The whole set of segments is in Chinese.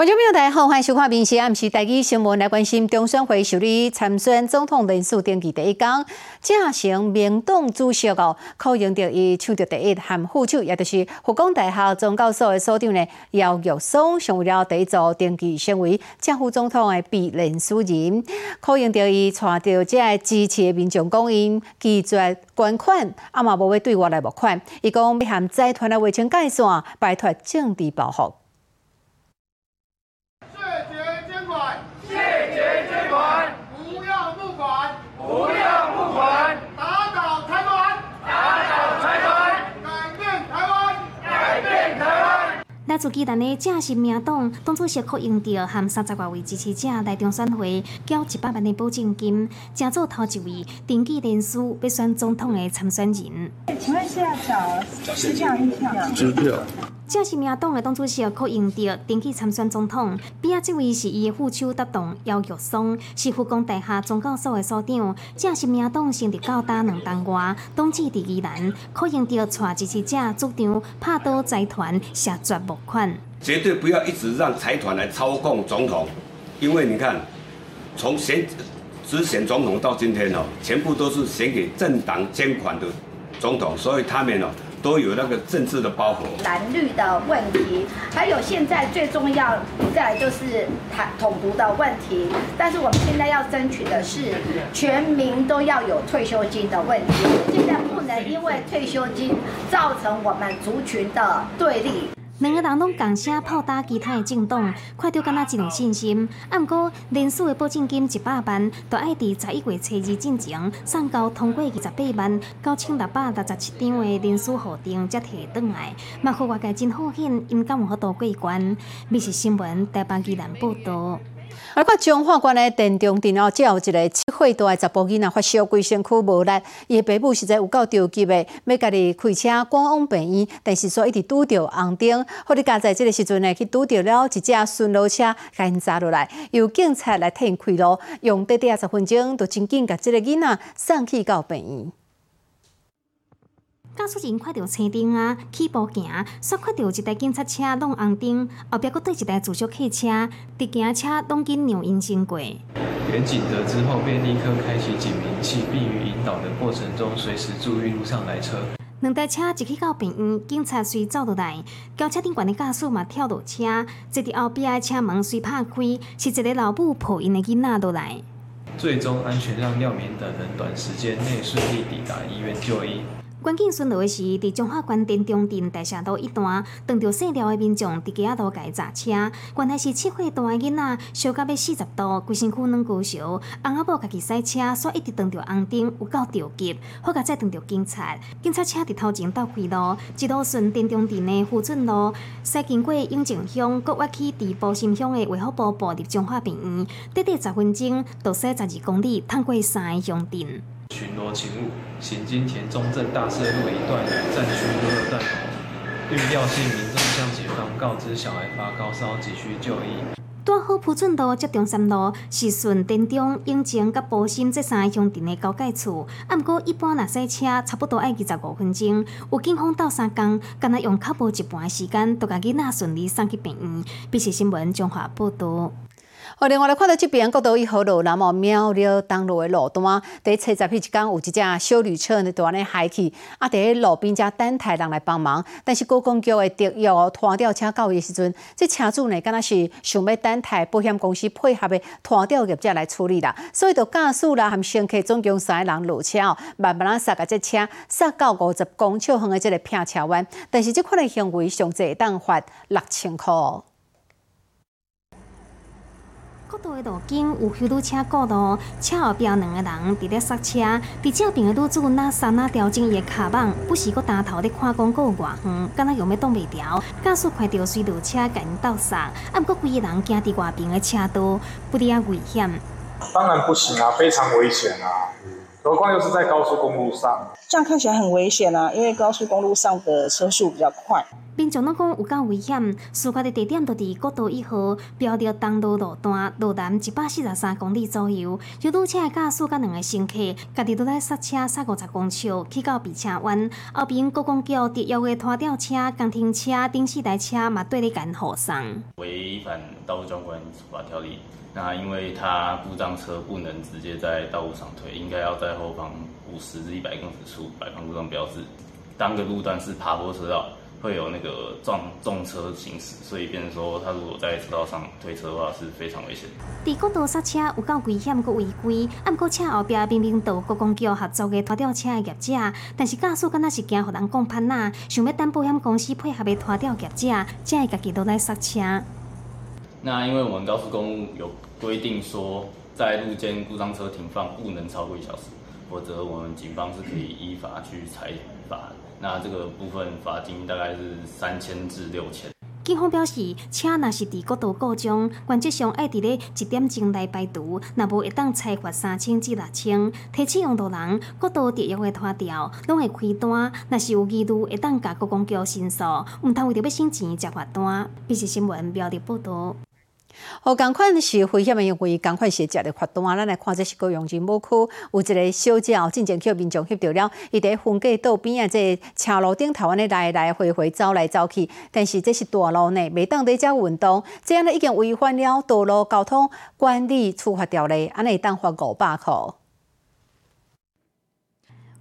观众朋友大家好，欢迎收看《明时暗时台记新闻》，来关心中选会受理参选总统人数登记第一天，正成民党主席哦，可用到伊抢着第一含副手，也就是复工大学总教授的所长呢，姚玉松成为了第一组登记成为正副总统的必人选人，可用到伊带着这支持的民众讲因拒绝捐款，啊嘛无要对我来募款，伊讲要含财团的卫生界线，摆脱政治保护。来自基南的正式名党当初是可用到含三十外位支持者来中选会交一百万的保证金，正做头一位登记人数要选总统的参选人。请问是要找支票？支票。正是民党的党主席柯英哲登记参选总统，边啊这位是伊的副手搭档姚玉松，是复工大厦总教所的所长。正是民党成立到打两当外，党纪第二难。柯英哲带支持者主张拍倒财团，下绝募款。绝对不要一直让财团来操控总统，因为你看，从选只选总统到今天哦，全部都是选给政党捐款的总统，所以他们哦。都有那个政治的包袱，蓝绿的问题，还有现在最重要再来就是统统独的问题。但是我们现在要争取的是全民都要有退休金的问题，现在不能因为退休金造成我们族群的对立。两个人拢共声炮打其他的政党，看到敢若真有信心。啊，毋过连续的保证金一百万，都爱伫十一月初二进前送交通过二十八万九千六百六十七张的连续核定才摕转来。嘛，互外界真好险，因敢有好多过关。密实新闻台北记者报道。而个彰化县的电中电脑，只有一个七岁大的查甫囡仔发烧，规身躯无力。伊的爸母实在有够着急的，要家己开车赶往病院，但是说一直拄着红灯。好伫加在这个时阵呢，去拄着了一架巡逻车，赶查落来，由警察来替开路，用短短十分钟，就真紧甲这个囡仔送去到病院。驾驶人看到车灯啊，起步行，煞看到一台警察车弄红灯，后壁佫对一台自小客车，直行车拢紧让因经过。远警得知后，便立刻开启警鸣器，并于引导的过程中随时注意路上来车。两台车一起到病院，警察随走落来，轿车顶悬的驾驶嘛跳落车，坐伫后壁的车门随拍开，是一个老母抱因的囡仔落来。最终安全让廖明等人短时间内顺利抵达医院就医。关键巡逻的是，伫中华关电中镇大厦路一段，撞到细条的民众伫街仔路改砸车。原来是七岁大的囡仔，烧到要四十度，规身躯软骨烧。翁仔某家己驶车，煞一直撞到红灯，有够着急。好甲再撞到警察，警察车伫头前倒开路，一路顺电中镇的富顺路，驶经过永靖乡，搁挖去伫埔心乡的卫福部步入中华病院，短短十分钟，就驶十二公里，趟过三个乡镇。巡逻勤务，行经田中正大社路一段战区路段，遇廖姓民众向警方告知小孩发高烧，急需就医。大好普顺路接中山路是顺电中永靖甲埔心这三个乡镇的交界处，啊，毋过一般若驶车差不多要二十五分钟，有警方到三工，敢若用较无一半的时间，都甲囡仔顺利送去病院。必须新闻中华报道。哦，另外来看到这边，国道一号路那么苗栗东路的路段，第七十一天有一只小旅车呢，突然海去，啊，伫路边只等待人来帮忙，但是高公局的特约拖吊车到的时阵，这车主呢，敢若是想要等待保险公司配合的拖吊业者来处理啦，所以就驾驶啦含乘客总共三个人落车哦，慢慢啊刹个这车刹到五十公尺远的这个片车弯，但是这款的行为上会当罚六千块。国道的路径有许多车过路，车后边两个人伫咧刹车，伫这边的女子那刹那调整伊的卡棒，不时搁打头咧看广告外远，敢若用要挡袂牢。驾驶快到随路车甲因斗刹，啊，毋过规个人行伫外边的车道，不哩啊危险。当然不行啊，非常危险啊！何况又是在高速公路上，这样看起来很危险啊，因为高速公路上的车速比较快。民众拢讲有够危险，事发的地点就伫国道一号，标着东路路段路南一百四十三公里左右。有堵车的驾驶甲两个乘客，家己都在刹车刹五十公尺，去到避车弯。后边国公局伫邀约拖吊车、工停车顶四台车嘛对咧干护送。违反道路交通管理处罚条例，那因为它故障车不能直接在道路上推，应该要在后方五十至一百公尺处摆放故障标志。当个路段是爬坡车道。会有那个撞重车行驶，所以变成说，他如果在车道上推车的话是非常危险。伫国道刹车有够危险，佮违规。啊，毋过车后边明明都国公局合作嘅拖吊车嘅业者，但是驾驶敢若是惊互人讲攀呐，想要等保险公司配合嘅拖吊业者，才会家己都来刹车。那因为我们高速公路有规定说，在路间故障车停放不能超过一小时，否则我们警方是可以依法去裁罚。那这个部分罚金大概是三千至六千。警方表示，车若是伫国道故障，原则上爱伫咧一点钟来排除，若无会当裁罚三千至六千。提醒用路人，国道特约的拖吊拢会开单，若是有疑虑，会当甲国公交申诉，毋通为着要省钱接罚单。必须新闻标题报道。好，共款是危险的因为，共款是食的罚单。咱来看，这是高雄市某区有一个小姐哦，进前去民众翕到了，伊伫分界道边啊，这车路顶头安尼来来回回走来走去。但是这是大路呢，袂当伫遮运动，这样呢已经违反了道路交通管理处罚条例，安尼当罚五百块。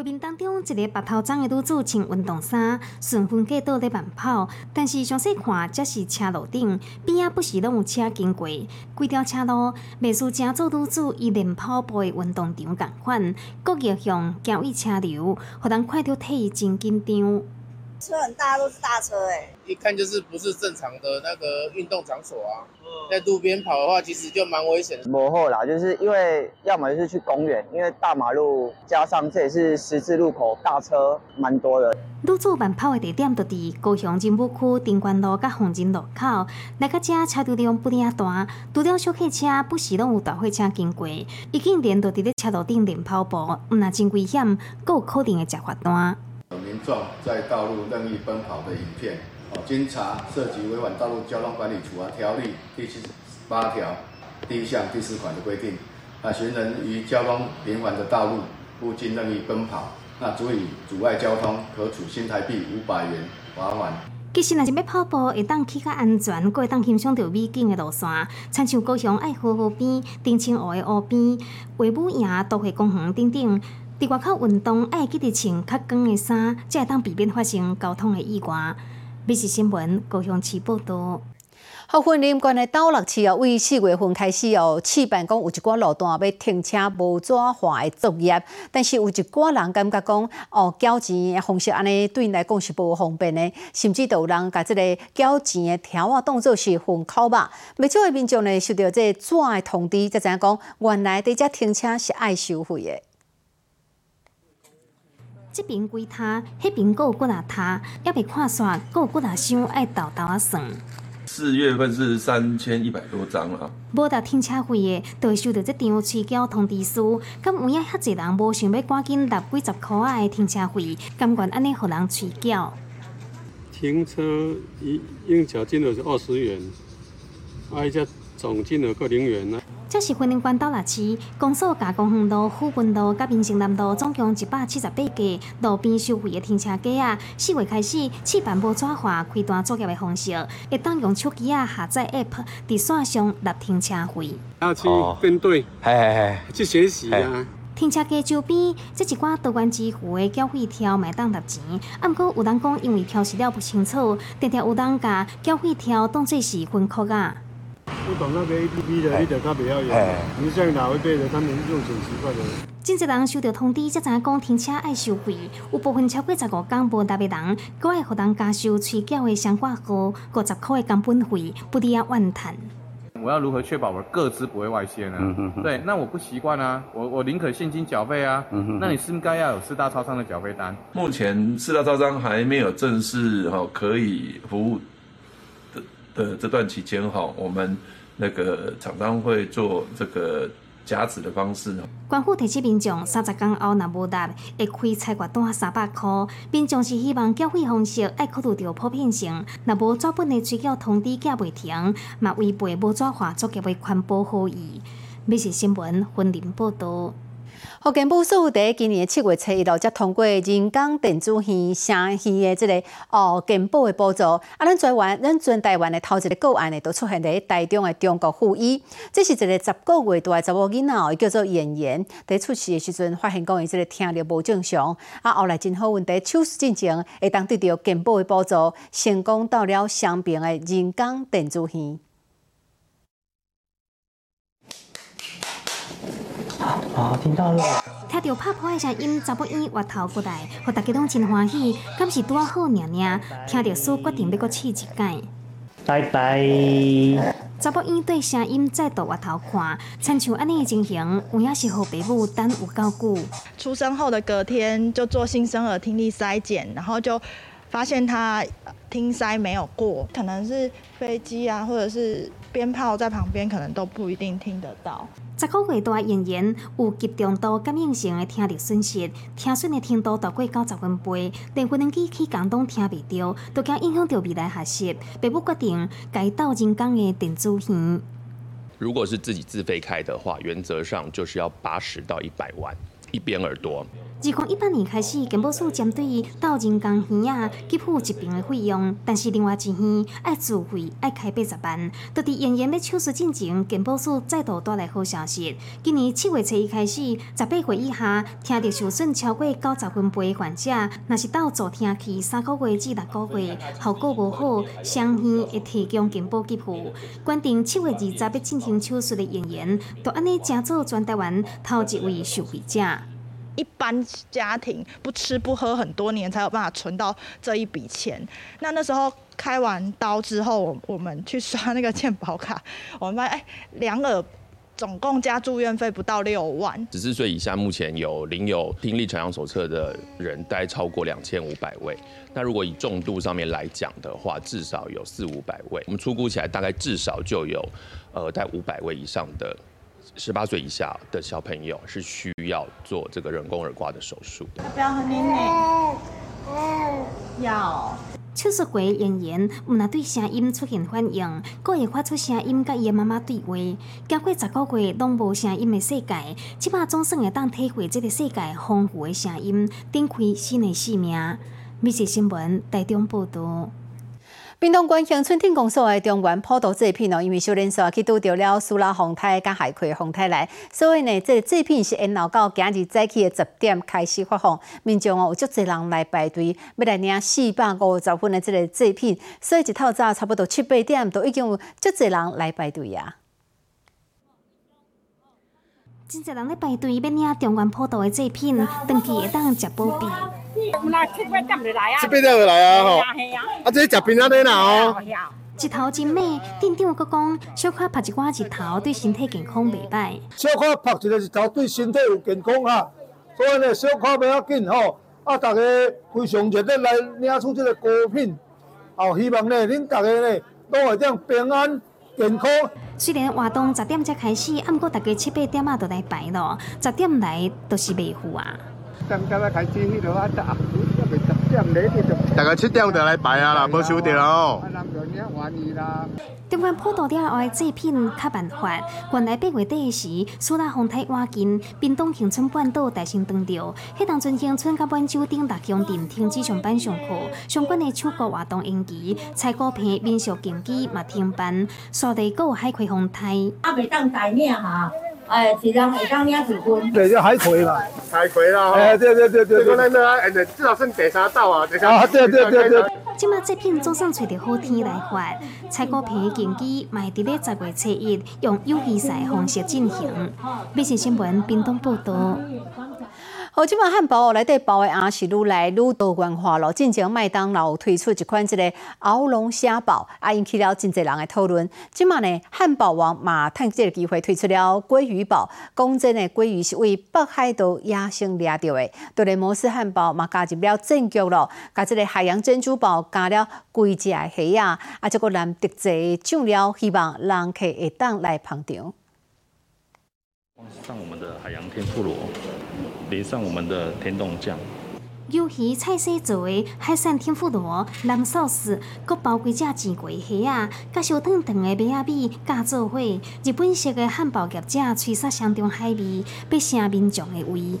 画面当中，一个白头发的女子穿运动衫，顺风过道在慢跑。但是详细看，则是车路顶边仔不时拢有车经过，规条车路袂输正做女子伊练跑步的运动场共款，各逆向交易车流，互人看到体真紧张。车很大，都是大车哎，一看就是不是正常的那个运动场所啊。在路边跑的话，其实就蛮危险的。摩后啦，就是因为要么就是去公园，因为大马路加上这也是十字路口，大车蛮多的。女子慢跑的地点就伫高雄金武区丁关路甲红金路口，来到遮车流量不领大，除了小客车，不时拢有大货车经过，已经连到伫咧车路顶练跑步，毋那真危险，阁有可能会食罚单。民众在道路任意奔跑的影片，哦，经查涉及违反道路交通管理处罚条例第七十八条第一项第四款的规定，那行人于交通频繁的道路附近任意奔跑，那足以阻碍交通，可处新台币五百元罚款。其实，若是要跑步，会当去较安全，阁会当欣赏到美景的路线，亲像高雄爱河河边、丁清湖的湖边、维武营都会公园等等。伫外口运动，爱记得穿较光的衫，才会当避免发生交通的意外。美食新闻高雄市报道。好，云林县的斗六市哦，为四月份开始哦，试办讲有一寡路段要停车无纸化的作业，但是有一寡人感觉讲哦，交钱的方式安尼对因来讲是无方便的，甚至都有人甲即个交钱的条啊当做是混口吧。未少的民众呢，收到这纸的通知，才知影讲原来伫遮停车是爱收费的。这边几摊，迄边有几啊摊，还未看煞，有几啊箱爱豆豆啊算。四月份是三千一百多张啊。无达停车费的，就收到这张催缴通知书。咁有影遐济人无想要赶紧纳几十块啊的停车费，甘愿安尼互人催缴。停车一应缴金额是二十元，啊，一只总金额各零元啊。这是婚姻关斗六市公所加工园路、富运路、甲民生南路总共一百七十八家路边收费的停车格啊！四月开始试办无纸化开单作业的方式，会当用手机啊下载 App，伫线上纳停车费。要去编队，嘿嘿嘿，去学习啊！停车格周边，这一寡多元支付的缴费条买当纳钱，啊，毋过有人讲因为标示了不清楚，常常有人甲缴费条当做是分扣啊。不懂那个 A P P 的，你就较袂晓用。你像老一辈的，他们用很习惯的。真侪人收到通知，才知影讲停车爱收费。有部分超过十五天无搭的人，搁爱互人加收催缴的相关号五十块的工本费，不得要怨叹。我要如何确保我的个资不会外泄呢？对，那我不习惯啊，我我宁可现金缴费啊。那你是不是该要有四大超商的缴费单？目前四大超商还没有正式哈可以服务呃这段期间哈，我们。那个厂商会做这个夹子的方式。官府提醒民众，三十天后若无达，会开菜月单三百块。民众是希望缴费方式爱考虑到普遍性，若无纸本的催缴通知寄袂停，嘛违背无纸化作业的环保好意。美食新闻分林报道。福建部署在今年七月初一号才通过人工电子鱼生鱼的这个哦健保的补助，啊，咱台湾咱全台湾的头一个个案呢，都出现在台中的中国附医。这是一个十个月大查某囡仔哦，叫做妍妍，在出事的时阵发现讲伊这个听力无正常，啊，后来真好运，在手术进前会当得到健保的补助，成功到了双边的人工电子鱼。好，听到了。听到拍破的声音，查某院滑头过来，互大家拢真欢喜。敢是拄啊好娘娘，听到书决定要搁试一届。拜拜。查某院对声音再度滑头看，亲像安尼的情形，有影是互爸母等有够久。出生后的隔天就做新生儿听力筛检，然后就发现他听塞没有过，可能是飞机啊，或者是鞭炮在旁边，可能都不一定听得到。十个月大演员有极重度感染性的听力损失，听损的程度达过九十分贝，连无能机器讲拢听未到，都惊影响到未来学习。爸母决定改到人工的电子耳。如果是自己自费开的话，原则上就是要八十到一百万一边耳朵。自从一八年开始，健保署针对到人工耳啊给付一边的费用，但是另外一耳爱自费爱开八十万。到伫演员的手术进前，健保署再度带来好消息。今年七月初一开始，十八岁以下听力受损超过九十分贝的患者，若是到助听器三个月至六个月效果无好，双耳会提供健保给付。决定七月二十要进行手术的演员，都安尼正做全台湾头一位受惠者。一般家庭不吃不喝很多年才有办法存到这一笔钱。那那时候开完刀之后，我我们去刷那个健保卡，我们发现哎，两耳总共加住院费不到六万。十四岁以下目前有领有听力传扬手册的人，大概超过两千五百位。那如果以重度上面来讲的话，至少有四五百位。我们粗估起来，大概至少就有呃大概五百位以上的。十八岁以下的小朋友是需要做这个人工耳刮的手术。要不要喝奶奶？要。手术过演员毋那对声音出现反应，佫会发出声音，甲伊的妈妈对话。经过十个月拢无声音的世界，即摆总算会当体会这个世界丰富的声音，展开新的生命。密切新闻台中报道。屏东县乡村天公所的中原普渡制品哦，因为小连锁去拄着了苏拉洪台甲海葵洪台来，所以呢，这个制品是延后到今日早起的十点开始发放。民众哦有足侪人来排队，要来领四百五十份的这个制品，所以一套早差不多七八点都已经有足侪人来排队啊。真侪人咧排队要领中原普渡的制品，长期会当食保庇。七八点就来啊！吼，啊，这食平安的啦哦。一头真美，店长佫讲，小可拍一寡日头对身体健康袂歹。小可拍一个日头对身体有健康啊，所以呢，小可袂要紧吼。啊，大家非常热烈来领取这个果品，哦，希望呢，恁大家呢，都会当平安健康。虽然活动十点才开始，啊，毋过大家七八点啊就来排咯，十点来都是未赴啊。大概七点就来排啊啦，无收到哦。中原普渡了后的制品较办法，原来八月底时，苏拉风台瓦近，滨东乡村半岛大兴断掉，迄当阵乡村甲满洲顶大乡镇停止上班上课，相关的手工活动延期，采购片民俗竞技嘛停办，沙地有海葵风台。啊，袂当台领哈。哎，一人会当领几分？对，叫海葵嘛，海葵啦。哎，对对对对。这个咱那，至少算第三道啊，第三。啊，对对对对。即马这片总算找到好天来发，采购片竞技卖伫咧十月七日，用游戏赛方式进行。美食新闻，屏东报道。好，即马汉堡哦内底包的也是愈来愈多元化咯。进前麦当劳推出一款即个鳌龙虾堡，啊引起了真侪人的讨论。即马呢，汉堡王嘛趁即个机会推出了鲑鱼堡，讲真的，鲑鱼是为北海道野生掠到的。对咧，摩斯汉堡嘛加入了正剧咯，加即个海洋珍珠堡加了贵只的虾啊，啊，这个蓝特制酱料，希望人客会当来捧场。上我们的海洋天妇罗，淋上我们的甜冻酱。鱿鱼菜色做的海产天妇罗、蓝寿司，佮包几只煎过虾啊，甲烧烫烫的米仔米加做伙。日本式的汉堡业者吹杀相中海味，要成民众的胃。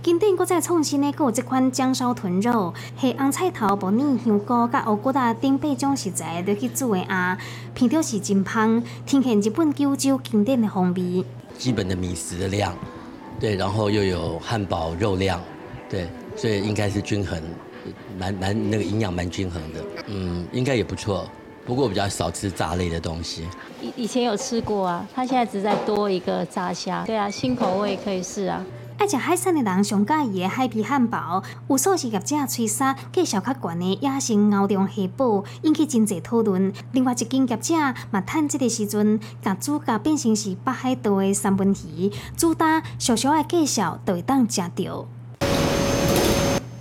今典搁再创新的，搁有这款姜烧豚肉，系红菜头、无腻、香菇、甲乌骨仔等八种食材落去煮的啊，片着是真香，呈现日本九州经典的风味。基本的米食的量，对，然后又有汉堡肉量。对，所以应该是均衡，蛮蛮那个营养蛮均衡的，嗯，应该也不错。不过比较少吃炸类的东西。以以前有吃过啊，他现在只在多一个炸虾。对啊，新口味可以试啊。爱食海产的人上介意的海皮汉堡，有素食业者吹沙介绍较悬的野生牛中虾堡，引起真侪讨论。另外一间业者嘛，趁这个时阵，甲主角变成是北海道的三文鱼，主打小小的介绍就会当食到。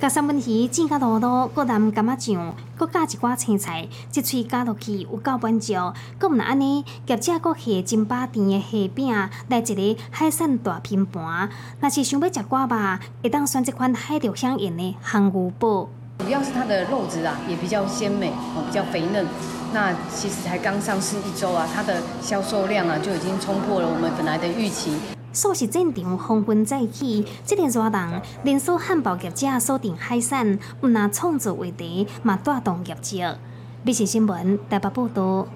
甲三文鱼煎甲卤卤，搁淋柑仔酱，搁加一寡青菜，一喙加落去有够满足。搁毋若安尼，业者搁下真巴甜的虾饼，来一个海产大拼盘。若是想要食寡肉，会当选这款海钓香盐的航鱼堡。主要是它的肉质啊，也比较鲜美，哦，比较肥嫩。那其实才刚上市一周啊，它的销售量啊就已经冲破了我们本来的预期。素食战场风云再起，这个热人连锁汉堡业者锁定海产，毋若创造话题，嘛带动业绩。美食新闻台北报道。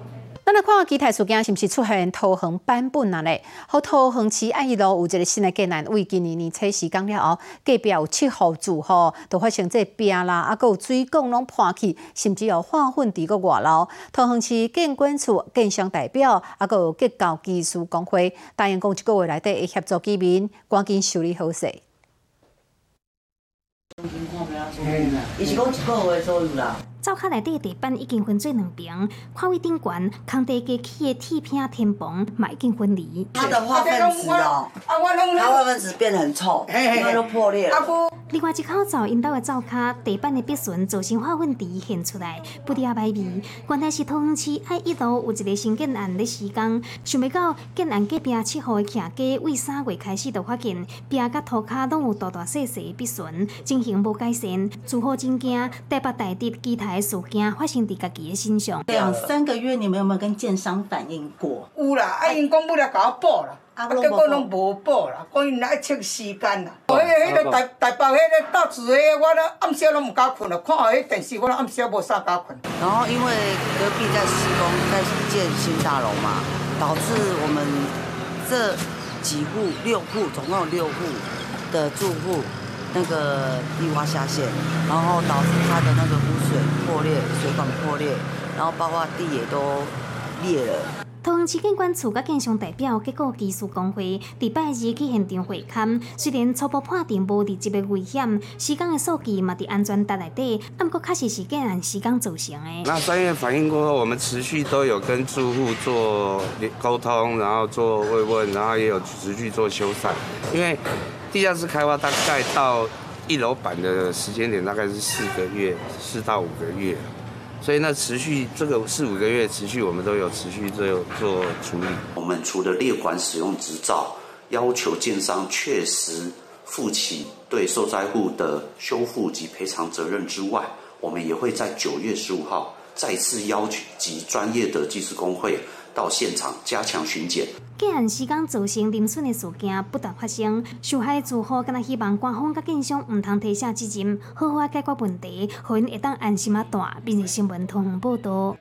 咱来看下其他事件是毋是出现桃园版本啊咧？好，桃园市爱一路有一个新的建案，为今年年初时刚了后，隔壁有七户住户，都发生这病啦，啊，有水管拢破去，甚至有化粪伫个外楼。桃园市建管处建商代表，啊，有结构技术工会答应讲一个月内底会协助居民赶紧修理好势。伊是讲一个月左右啦。灶卡内底地板已经分做两边，看位顶悬空地加起的铁片天棚嘛已经分离。它的化粪池哦，它化粪池变得很臭，因为都破裂了。另外一口灶因兜的灶卡地板的壁损造成化粪池现出来，不滴啊歹味。原来是桃园市爱一路有一个新建案咧施工，想袂到建案隔壁七号的徛家，为三月开始就发现壁甲涂骹拢有大大细细的壁损，情形无改善，住户真惊，台北大地基台。事件发生伫家己的身上。两三个月，你们有没有跟建商反映过？有啦，啊，因讲不了，甲我补啦，啊，结果拢无补啦，讲因来测时间啦。迄个、迄个台台北迄个大厝个，我咧暗时拢毋敢困啦，看下迄电视，我暗时无啥敢困。然后因为隔壁在施工，在建新大楼嘛，导致我们这几户六户，总共有六户的住户。那个地挖下陷，然后导致它的那个污水破裂，水管破裂，然后包括地也都裂了。桃园市建管处甲建商代表结果技术工会礼拜二去现场会勘，虽然初步判定无直接的危险，施工的数据嘛伫安全带内底，不过确实是建案施工造成的。那专业反映过后，我们持续都有跟住户做沟通，然后做慰问，然后也有持续做修缮，因为。地下室开挖大概到一楼板的时间点大概是四个月，四到五个月，所以那持续这个四五个月持续，我们都有持续做做处理。我们除了列管使用执照，要求建商确实负起对受灾户的修复及赔偿责任之外，我们也会在九月十五号再次邀集专业的技师工会到现场加强巡检。建案施工造成零损的事件不断发生，受害住户敢若希望官方甲建商毋通提下责任，好好解决问题，互因会当安心啊住。并且新闻通报道。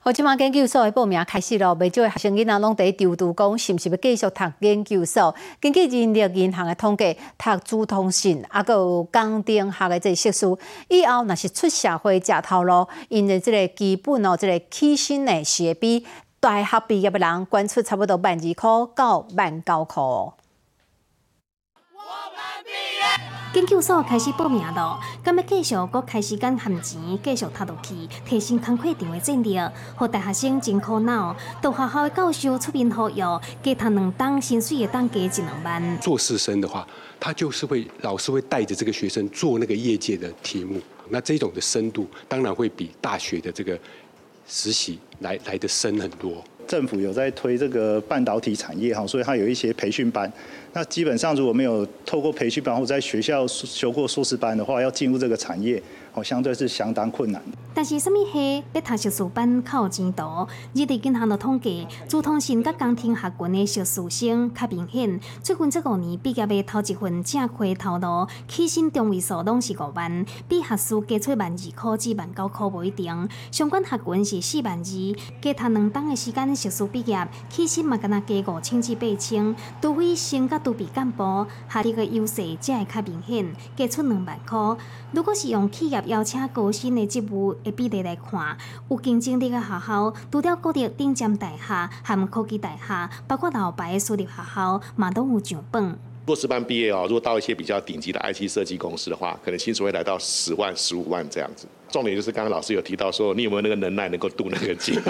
好，即马研究所的报名开始咯，未少的学生囡仔拢伫调度讲，是毋是要继续读研究所？根据人力银行的统计，读资通信啊，佮有工程学的这硕士，以后若是出社会食头路，因为即个基本哦，即个起薪的学比。大学毕业的人，捐出差不多万二块到万九块。研究所开始报名咯，咁要继续搁开时间含钱，继续读落去，提升工课场的战力，和大学生真苦恼。到学校的教授出面服务，加读两档，薪水也当加一两万。做师生的话，他就是会老师会带着这个学生做那个业界的题目，那这种的深度当然会比大学的这个。实习来来的深很多，政府有在推这个半导体产业哈，所以它有一些培训班。那基本上如果没有透过培训班或在学校修过硕士班的话，要进入这个产业。哦，相对是相当困难。但是，什么系要读硕士班较有前途？日地银行的统计，主通信甲工程学群的硕士生较明显。最近这五年毕业的头一份正规头路，起薪中位数拢是五万，比学士加出万二块至万九块不一定。相关学群是四万二，加读两档的时间硕士毕业，起薪嘛敢若加五千至八千。除非升甲都比干部，学历的优势才会较明显，加出两万块。如果是用企业邀请高薪的职务的比例来看，有竞争力的学校，除了国立顶尖大厦和科技大厦，包括老牌的私立学校，嘛都有上榜。硕士班毕业哦，如果到一些比较顶级的 IT 设计公司的话，可能薪水会来到十万、十五万这样子。重点就是刚刚老师有提到说，你有没有那个能耐能够渡那个境？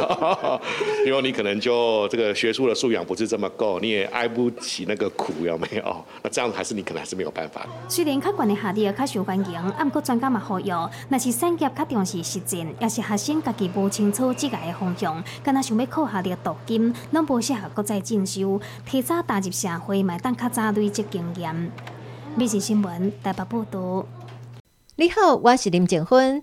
因为你可能就这个学术的素养不是这么够，你也挨不起那个苦，有没有？那这样子还是你可能还是没有办法。虽然较悬的下跌较受欢迎，不过专家嘛呼吁，那是产业较重视实践，也是学生家己无清楚职业的方向，敢若想要靠下列镀金，拢无适合国再进修，提早踏入社会，买当较早累积经验。每日新闻台北报道。你好，我是林静芬。